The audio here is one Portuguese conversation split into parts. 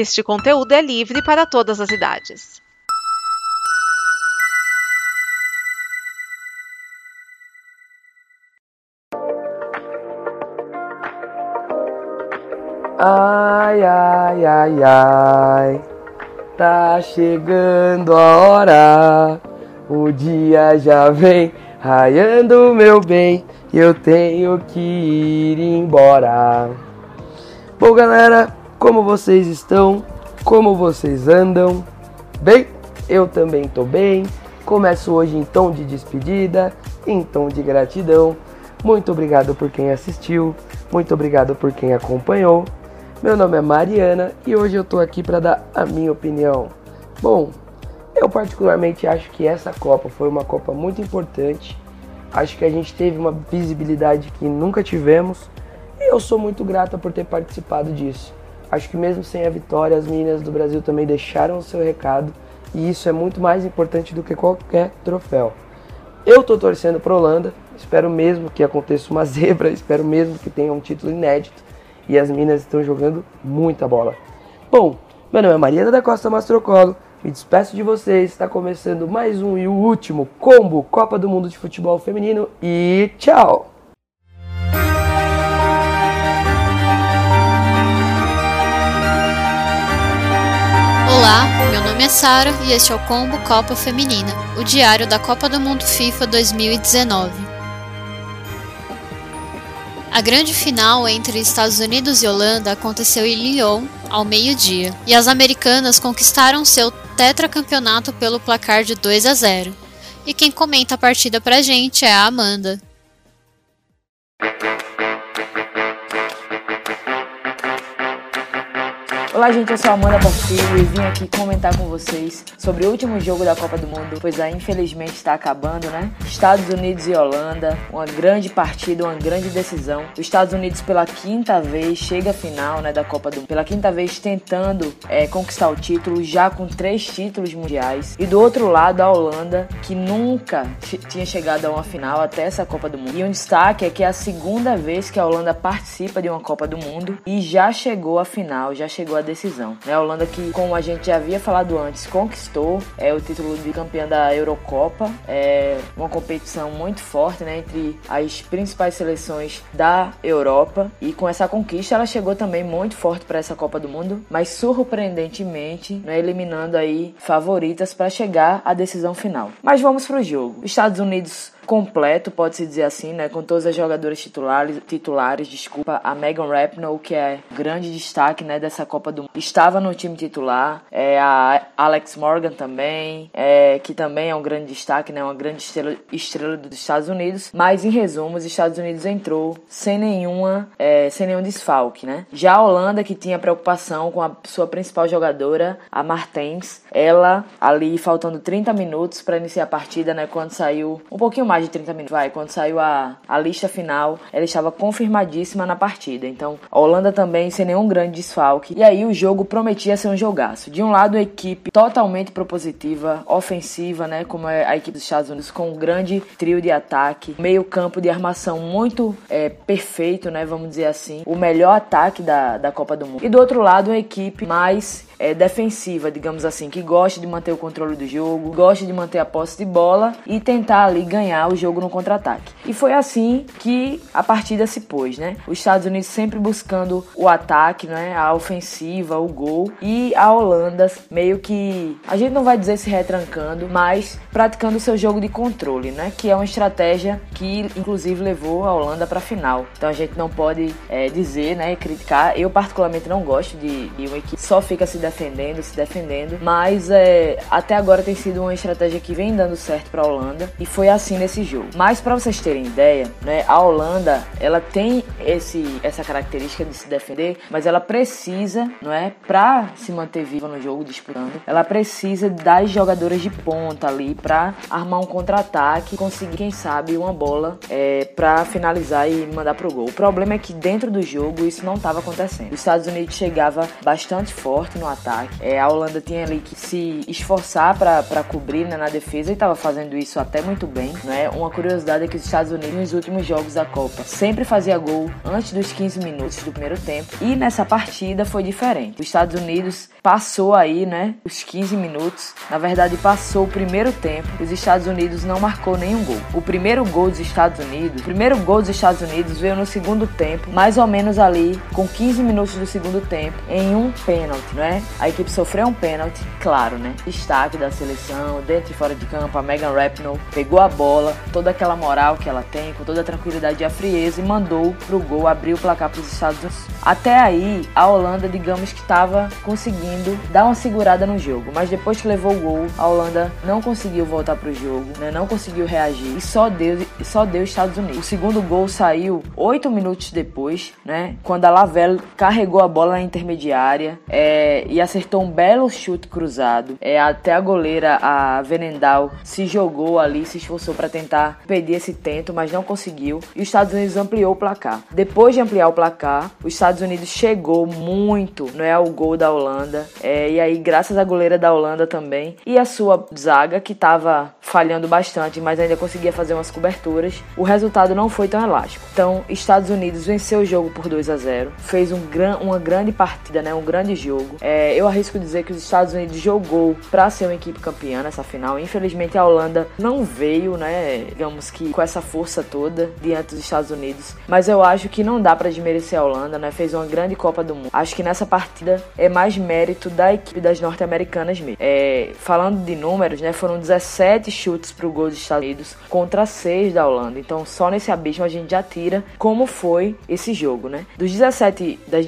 Este conteúdo é livre para todas as idades. Ai, ai, ai, ai, tá chegando a hora, o dia já vem raiando, meu bem, eu tenho que ir embora. Bom, galera, como vocês estão? Como vocês andam? Bem, eu também tô bem. Começo hoje em tom de despedida, em tom de gratidão. Muito obrigado por quem assistiu, muito obrigado por quem acompanhou. Meu nome é Mariana e hoje eu tô aqui para dar a minha opinião. Bom, eu particularmente acho que essa Copa foi uma Copa muito importante. Acho que a gente teve uma visibilidade que nunca tivemos e eu sou muito grata por ter participado disso. Acho que mesmo sem a vitória, as meninas do Brasil também deixaram o seu recado. E isso é muito mais importante do que qualquer troféu. Eu tô torcendo para Holanda, espero mesmo que aconteça uma zebra, espero mesmo que tenha um título inédito. E as minas estão jogando muita bola. Bom, meu nome é Mariana da Costa Mastrocolo, me despeço de vocês, está começando mais um e o último combo Copa do Mundo de Futebol Feminino. E tchau! Olá, meu nome é Sara e este é o Combo Copa Feminina, o diário da Copa do Mundo FIFA 2019. A grande final entre Estados Unidos e Holanda aconteceu em Lyon ao meio-dia, e as americanas conquistaram seu tetracampeonato pelo placar de 2 a 0. E quem comenta a partida pra gente é a Amanda. Olá, gente, eu sou a Amanda Porfírio e vim aqui comentar com vocês sobre o último jogo da Copa do Mundo, pois aí infelizmente está acabando, né? Estados Unidos e Holanda, uma grande partida, uma grande decisão. Os Estados Unidos pela quinta vez chega à final, né, da Copa do Mundo, pela quinta vez tentando é, conquistar o título, já com três títulos mundiais. E do outro lado, a Holanda, que nunca tinha chegado a uma final até essa Copa do Mundo. E um destaque é que é a segunda vez que a Holanda participa de uma Copa do Mundo e já chegou à final, já chegou a decisão. Né? A Holanda que, como a gente já havia falado antes, conquistou é, o título de campeã da Eurocopa. É uma competição muito forte né, entre as principais seleções da Europa. E com essa conquista ela chegou também muito forte para essa Copa do Mundo, mas surpreendentemente né, eliminando aí favoritas para chegar à decisão final. Mas vamos para o jogo. Estados Unidos completo, pode-se dizer assim, né? Com todas as jogadoras titulares, titulares, desculpa, a Megan Rapinoe, que é grande destaque, né, dessa Copa do Mundo, estava no time titular, é, a Alex Morgan também, é, que também é um grande destaque, né, uma grande estrela, estrela dos Estados Unidos, mas em resumo, os Estados Unidos entrou sem nenhuma, é, sem nenhum desfalque, né? Já a Holanda, que tinha preocupação com a sua principal jogadora, a Martens, ela ali faltando 30 minutos para iniciar a partida, né, quando saiu um pouquinho mais mais de 30 minutos. Vai, quando saiu a, a lista final, ela estava confirmadíssima na partida. Então, a Holanda também sem nenhum grande desfalque. E aí o jogo prometia ser um jogaço. De um lado, a equipe totalmente propositiva, ofensiva, né? Como é a equipe dos Estados Unidos, com um grande trio de ataque, meio campo de armação muito é, perfeito, né? Vamos dizer assim. O melhor ataque da, da Copa do Mundo. E do outro lado, uma equipe mais é, defensiva, digamos assim, que gosta de manter o controle do jogo, gosta de manter a posse de bola e tentar ali ganhar o jogo no contra-ataque. E foi assim que a partida se pôs, né? Os Estados Unidos sempre buscando o ataque, né? A ofensiva, o gol e a Holanda meio que a gente não vai dizer se retrancando, mas praticando o seu jogo de controle, né? Que é uma estratégia que inclusive levou a Holanda para a final. Então a gente não pode é, dizer, né? Criticar. Eu particularmente não gosto de, de uma equipe só fica se defendendo, se defendendo. Mas é, até agora tem sido uma estratégia que vem dando certo para a Holanda e foi assim nesse jogo. Mas para vocês terem ideia, né, a Holanda ela tem esse, essa característica de se defender, mas ela precisa, não é, para se manter viva no jogo disputando, ela precisa das jogadoras de ponta ali para armar um contra-ataque, conseguir quem sabe uma bola é, para finalizar e mandar pro gol. O problema é que dentro do jogo isso não estava acontecendo. Os Estados Unidos chegava bastante forte no ataque ataque. É, a Holanda tinha ali que se esforçar para cobrir né, na defesa e estava fazendo isso até muito bem. Né? Uma curiosidade é que os Estados Unidos, nos últimos jogos da Copa, sempre fazia gol antes dos 15 minutos do primeiro tempo. E nessa partida foi diferente. Os Estados Unidos passou aí, né, os 15 minutos. Na verdade, passou o primeiro tempo. Os Estados Unidos não marcou nenhum gol. O primeiro gol dos Estados Unidos, o primeiro gol dos Estados Unidos veio no segundo tempo, mais ou menos ali com 15 minutos do segundo tempo, em um pênalti, né? A equipe sofreu um pênalti, claro, né? Destaque da seleção, dentro e fora de campo, a Megan Rapinoe pegou a bola, toda aquela moral que ela tem, com toda a tranquilidade e a frieza e mandou pro gol abrir o placar para os Estados Unidos. Até aí, a Holanda, digamos que estava conseguindo dar uma segurada no jogo, mas depois que levou o gol, a Holanda não conseguiu voltar pro jogo, né? Não conseguiu reagir e só deu, só deu Estados Unidos. O segundo gol saiu oito minutos depois, né? Quando a Lavelle carregou a bola na intermediária é, e acertou um belo chute cruzado. É, até a goleira, a Venendal, se jogou ali, se esforçou para tentar impedir esse tento, mas não conseguiu. E os Estados Unidos ampliou o placar. Depois de ampliar o placar, os Estados Unidos chegou muito não é, ao gol da Holanda. É, e aí, graças à goleira da Holanda também e a sua zaga, que estava falhando bastante, mas ainda conseguia fazer umas coberturas, o resultado não foi tão elástico. Então, Estados Unidos venceu o jogo por 2 a 0 fez um gran, uma grande partida, né, um grande jogo. É, eu arrisco dizer que os Estados Unidos jogou para ser uma equipe campeã nessa final. Infelizmente, a Holanda não veio, né, digamos que com essa força toda diante dos Estados Unidos. Mas eu acho que não dá para desmerecer a Holanda, né? Fez uma grande Copa do Mundo. Acho que nessa partida é mais mérito da equipe das norte-americanas mesmo. É, falando de números, né, foram 17 chutes pro gol dos Estados Unidos contra 6 da Holanda. Então, só nesse abismo a gente já tira como foi esse jogo, né? Dos 17 das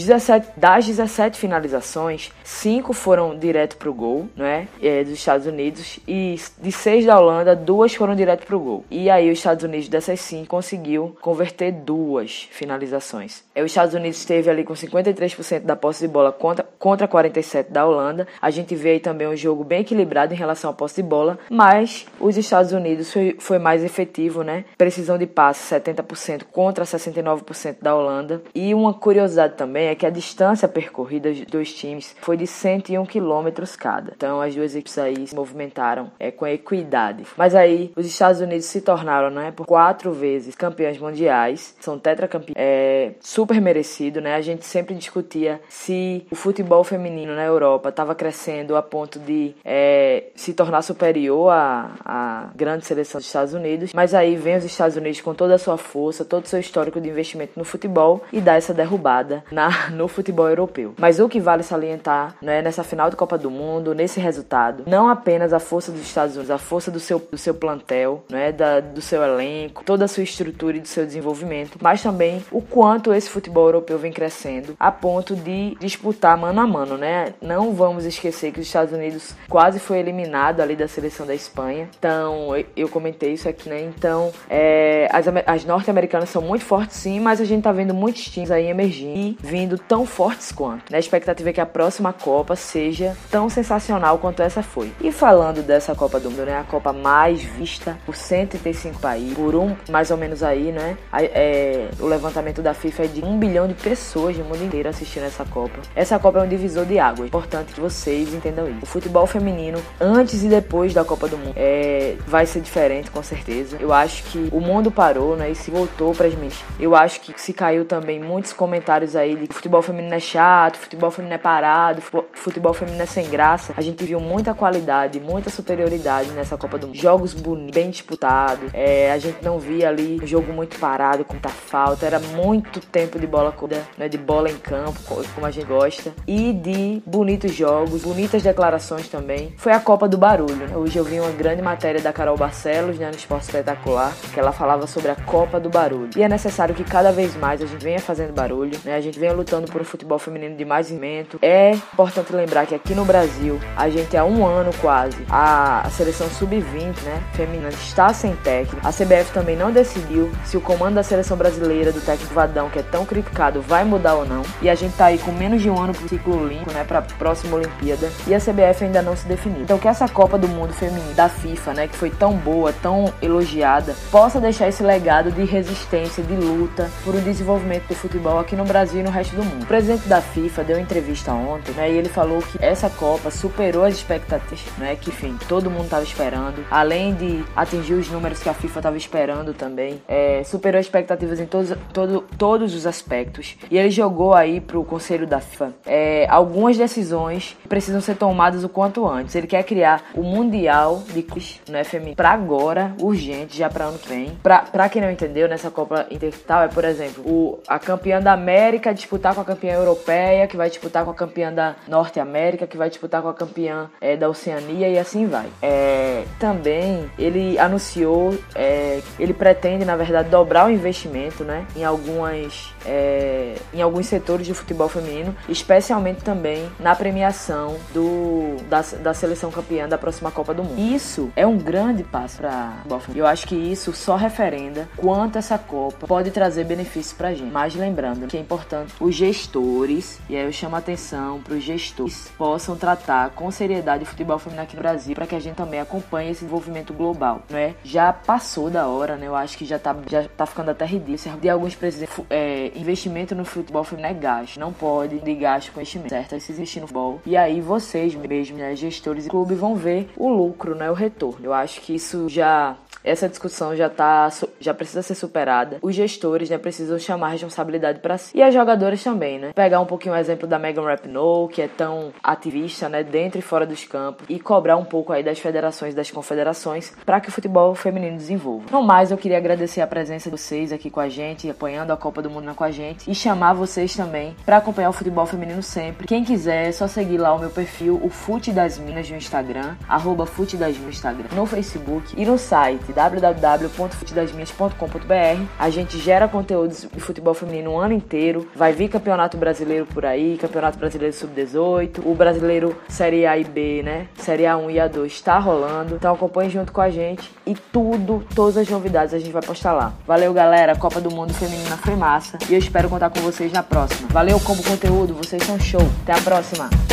17, das 17 finalizações, 5 foram direto pro gol, né? É, dos Estados Unidos. E de 6 da Holanda, duas foram direto pro gol. E aí os Estados Unidos, dessas 5, conseguiu converter duas finalizações. É, os Estados Unidos esteve ali com 53% da posse de bola contra, contra 47% da Holanda. A gente vê aí também um jogo bem equilibrado em relação à posse de bola. Mas os Estados Unidos foi, foi mais efetivo, né? Precisão de passe 70% contra 69% da Holanda. E uma curiosidade também também é que a distância percorrida dos dois times foi de 101 quilômetros cada. Então as duas equipes aí se movimentaram é, com equidade. Mas aí os Estados Unidos se tornaram, né, por quatro vezes campeões mundiais, são tetracampeões, é super merecido, né? A gente sempre discutia se o futebol feminino na Europa estava crescendo a ponto de é, se tornar superior à, à grande seleção dos Estados Unidos. Mas aí vem os Estados Unidos com toda a sua força, todo o seu histórico de investimento no futebol e dá essa derrubada na no futebol europeu. Mas o que vale salientar né, nessa final de Copa do Mundo, nesse resultado, não apenas a força dos Estados Unidos, a força do seu, do seu plantel, né, da, do seu elenco, toda a sua estrutura e do seu desenvolvimento, mas também o quanto esse futebol europeu vem crescendo a ponto de disputar mano a mano. Né? Não vamos esquecer que os Estados Unidos quase foi eliminado ali da seleção da Espanha. Então, eu comentei isso aqui, né? Então, é, as, as norte-americanas são muito fortes sim, mas a gente tá vendo muitos times aí emergindo e vindo tão fortes quanto. Né? A expectativa é que a próxima Copa seja tão sensacional quanto essa foi. E falando dessa Copa do Mundo, né? A Copa mais vista por 135 países, por um, mais ou menos aí, né? É, o levantamento da FIFA é de um bilhão de pessoas do mundo inteiro assistindo essa Copa. Essa Copa é um divisor de águas. Importante que vocês entendam isso. O futebol feminino, antes e depois da Copa do Mundo, é, vai ser diferente, com certeza. Eu acho que o mundo parou, né? E se voltou para as meninas. Eu acho que se caiu também muitos comentários aí futebol feminino é chato, futebol feminino é parado, futebol feminino é sem graça. A gente viu muita qualidade, muita superioridade nessa Copa do Mundo. Jogos bonitos, bem disputados. É, a gente não via ali um jogo muito parado, com muita falta. Era muito tempo de bola né, de bola em campo, como a gente gosta. E de bonitos jogos, bonitas declarações também. Foi a Copa do Barulho. Né? Hoje eu vi uma grande matéria da Carol Barcelos né, no Esporte Espetacular, que ela falava sobre a Copa do Barulho. E é necessário que cada vez mais a gente venha fazendo barulho, né? A gente venha lutando por um futebol feminino de mais cimento. É importante lembrar que aqui no Brasil, a gente há um ano quase, a, seleção sub-20, né, feminina, está sem técnico. A CBF também não decidiu se o comando da seleção brasileira do técnico Vadão, que é tão criticado, vai mudar ou não. E a gente tá aí com menos de um ano pro ciclo olímpico, né, pra próxima Olimpíada. E a CBF ainda não se definiu. Então que essa Copa do Mundo feminino da FIFA, né, que foi tão boa, tão elogiada, possa deixar esse legado de resistência, de luta por um desenvolvimento do futebol aqui no Brasil e no resto resto do mundo. O presidente da FIFA deu entrevista ontem, né, e ele falou que essa Copa superou as expectativas, né, que enfim, todo mundo estava esperando, além de atingir os números que a FIFA estava esperando também, é, superou as expectativas em todos, todo, todos os aspectos. E ele jogou aí para o conselho da FIFA é, algumas decisões que precisam ser tomadas o quanto antes. Ele quer criar o Mundial de Clubes no FMI para agora, urgente, já para ano que vem. Para quem não entendeu, nessa Copa Intertal é, por exemplo, o, a campeã da América disputar com a campeã europeia, que vai disputar com a campeã da Norte América, que vai disputar com a campeã é, da Oceania e assim vai. É, também ele anunciou, é, ele pretende, na verdade, dobrar o investimento né, em, algumas, é, em alguns setores de futebol feminino, especialmente também na premiação do, da, da seleção campeã da próxima Copa do Mundo. Isso é um grande passo para futebol feminino. Eu acho que isso só referenda quanto essa Copa pode trazer benefícios para gente. Mas lembrando que é importante os gestores, e aí eu chamo a atenção para os gestores, possam tratar com seriedade o futebol feminino aqui no Brasil para que a gente também acompanhe esse desenvolvimento global, não é? Já passou da hora, né? Eu acho que já tá, já tá ficando até ridículo. De alguns presidentes, é, investimento no futebol feminino é gasto. Não pode de gasto com investimento, certo? Precisa investir no futebol. E aí vocês mesmo, né, gestores e clube, vão ver o lucro, né? O retorno. Eu acho que isso já essa discussão já tá já precisa ser superada. Os gestores, né, precisam chamar responsabilidade para si. E as jogadoras também, né? Pegar um pouquinho o exemplo da Megan Rapinoe, que é tão ativista, né, dentro e fora dos campos, e cobrar um pouco aí das federações, das confederações, para que o futebol feminino desenvolva. No mais, eu queria agradecer a presença de vocês aqui com a gente, apoiando a Copa do Mundo com a gente, e chamar vocês também para acompanhar o futebol feminino sempre. Quem quiser, é só seguir lá o meu perfil, o Fute das Minas no Instagram, arroba Fute das Minas no Instagram, no Facebook e no site www.futedasminhas.com.br. A gente gera conteúdos de futebol feminino o ano inteiro. Vai vir campeonato brasileiro por aí, campeonato brasileiro sub-18, o brasileiro Série A e B, né? Série A1 e A2 está rolando. Então acompanhe junto com a gente e tudo, todas as novidades a gente vai postar lá. Valeu, galera. Copa do Mundo Feminina foi massa e eu espero contar com vocês na próxima. Valeu, Combo Conteúdo. Vocês são show. Até a próxima.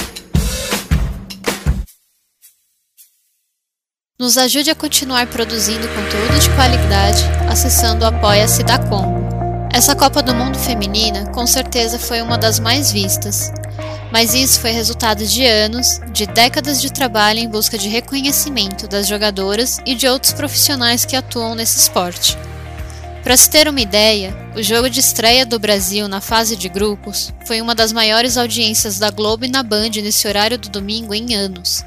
Nos ajude a continuar produzindo conteúdo de qualidade acessando o Apoia-se da. Essa Copa do Mundo Feminina com certeza foi uma das mais vistas, mas isso foi resultado de anos, de décadas de trabalho em busca de reconhecimento das jogadoras e de outros profissionais que atuam nesse esporte. Para se ter uma ideia, o jogo de estreia do Brasil na fase de grupos foi uma das maiores audiências da Globo e na Band nesse horário do domingo em anos.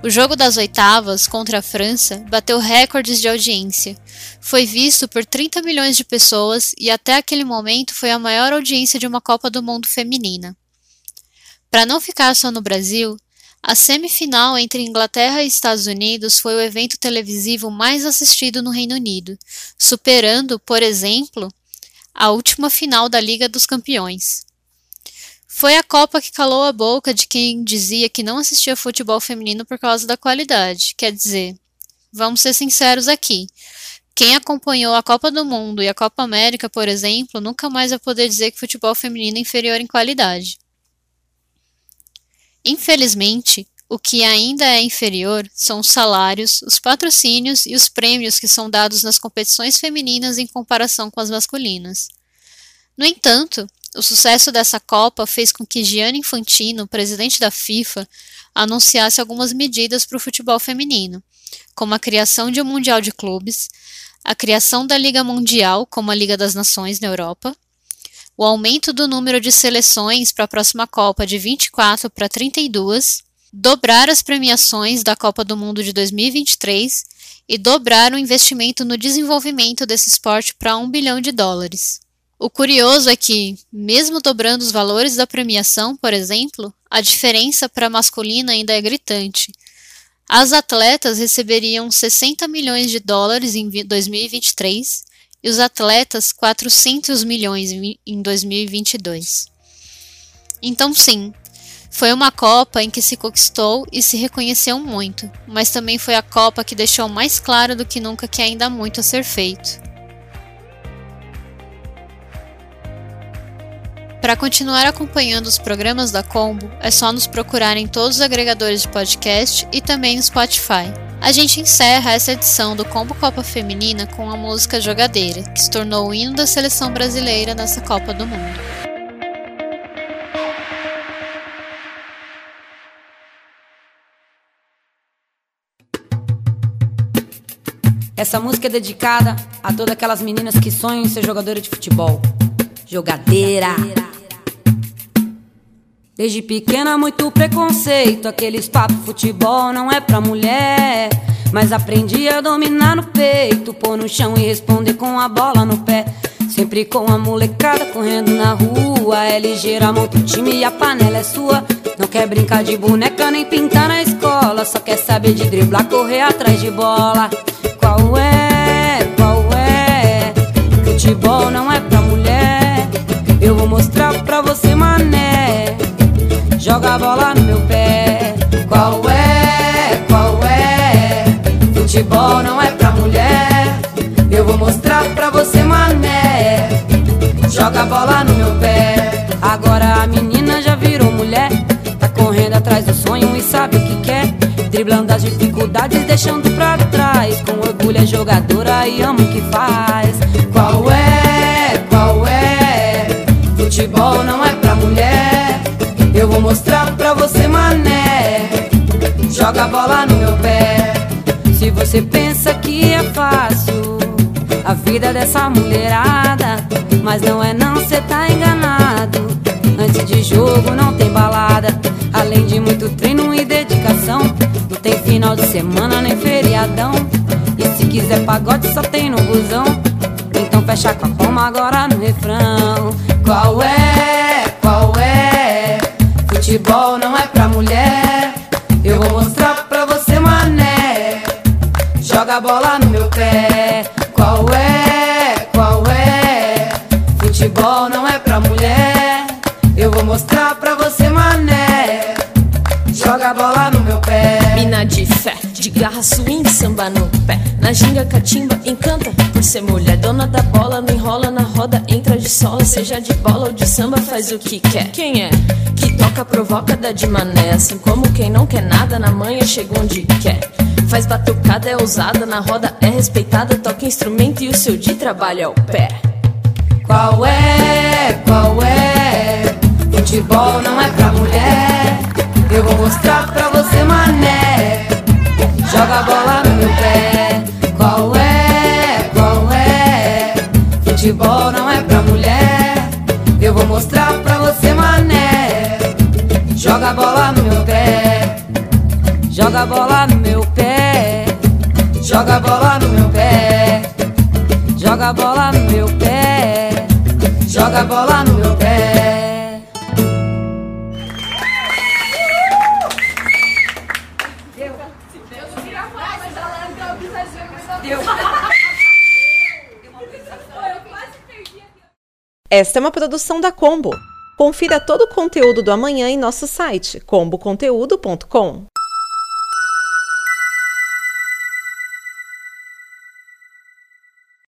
O jogo das oitavas contra a França bateu recordes de audiência. Foi visto por 30 milhões de pessoas e até aquele momento foi a maior audiência de uma Copa do Mundo feminina. Para não ficar só no Brasil, a semifinal entre Inglaterra e Estados Unidos foi o evento televisivo mais assistido no Reino Unido, superando, por exemplo, a última final da Liga dos Campeões. Foi a Copa que calou a boca de quem dizia que não assistia futebol feminino por causa da qualidade. Quer dizer, vamos ser sinceros aqui. Quem acompanhou a Copa do Mundo e a Copa América, por exemplo, nunca mais vai poder dizer que futebol feminino é inferior em qualidade. Infelizmente, o que ainda é inferior são os salários, os patrocínios e os prêmios que são dados nas competições femininas em comparação com as masculinas. No entanto, o sucesso dessa Copa fez com que Gianni Infantino, presidente da FIFA, anunciasse algumas medidas para o futebol feminino, como a criação de um Mundial de Clubes, a criação da Liga Mundial, como a Liga das Nações na Europa, o aumento do número de seleções para a próxima Copa de 24 para 32, dobrar as premiações da Copa do Mundo de 2023 e dobrar o investimento no desenvolvimento desse esporte para 1 bilhão de dólares. O curioso é que, mesmo dobrando os valores da premiação, por exemplo, a diferença para a masculina ainda é gritante. As atletas receberiam 60 milhões de dólares em 2023 e os atletas 400 milhões em 2022. Então, sim, foi uma Copa em que se conquistou e se reconheceu muito, mas também foi a Copa que deixou mais claro do que nunca que ainda há muito a ser feito. Para continuar acompanhando os programas da Combo, é só nos procurar em todos os agregadores de podcast e também no Spotify. A gente encerra essa edição do Combo Copa Feminina com a música Jogadeira, que se tornou o hino da seleção brasileira nessa Copa do Mundo. Essa música é dedicada a todas aquelas meninas que sonham em ser jogadora de futebol. Jogadeira. Jogadeira. Desde pequena, muito preconceito. Aqueles papos futebol não é pra mulher. Mas aprendi a dominar no peito, pôr no chão e responder com a bola no pé. Sempre com a molecada correndo na rua. É ligeira, monta o time e a panela é sua. Não quer brincar de boneca nem pintar na escola. Só quer saber de driblar, correr atrás de bola. Qual é? Qual é? Futebol não é pra bola no meu pé. Qual é? Qual é? Futebol não é pra mulher. Eu vou mostrar pra você, mané. Joga a bola no meu pé. Agora a menina já virou mulher. Tá correndo atrás do sonho e sabe o que quer. Driblando as dificuldades, deixando pra trás. Com orgulho é jogadora e ama o que faz. Qual é? Qual é? Futebol não é pra mulher. Eu vou mostrar. Joga a bola no meu pé. Se você pensa que é fácil a vida dessa mulherada, mas não é não, cê tá enganado. Antes de jogo não tem balada, além de muito treino e dedicação. Não tem final de semana nem feriadão. E se quiser pagode só tem no busão. Então fecha com a palma agora no refrão. A bola no meu pé. Qual é? Qual é? Futebol não é pra mulher. Eu vou mostrar pra você, mané. Joga a bola no meu pé. Mina de fé, de garra, swing, samba no pé. Na ginga, catimba, encanta por ser mulher. Dona da bola, não enrola na roda, entra de sola. Seja de bola ou de samba, faz o que quer. Quem é? Que toca, provoca, dá de mané. Assim como quem não quer nada, na manhã chega onde quer. Faz batucada, é ousada, na roda é respeitada. Toca instrumento e o seu de trabalho é o pé. Qual é? Qual é? Futebol não é pra mulher. Eu vou mostrar pra você, mané. Joga a bola no meu pé. Qual é? Qual é? Futebol não é pra mulher. Eu vou mostrar pra você, mané. Joga a bola no meu pé. Joga a bola no meu pé. Joga a bola no meu pé. Joga a bola no meu pé. Joga a bola no meu pé. Esta é uma produção da Combo. Confira todo o conteúdo do amanhã em nosso site comboconteúdo.com.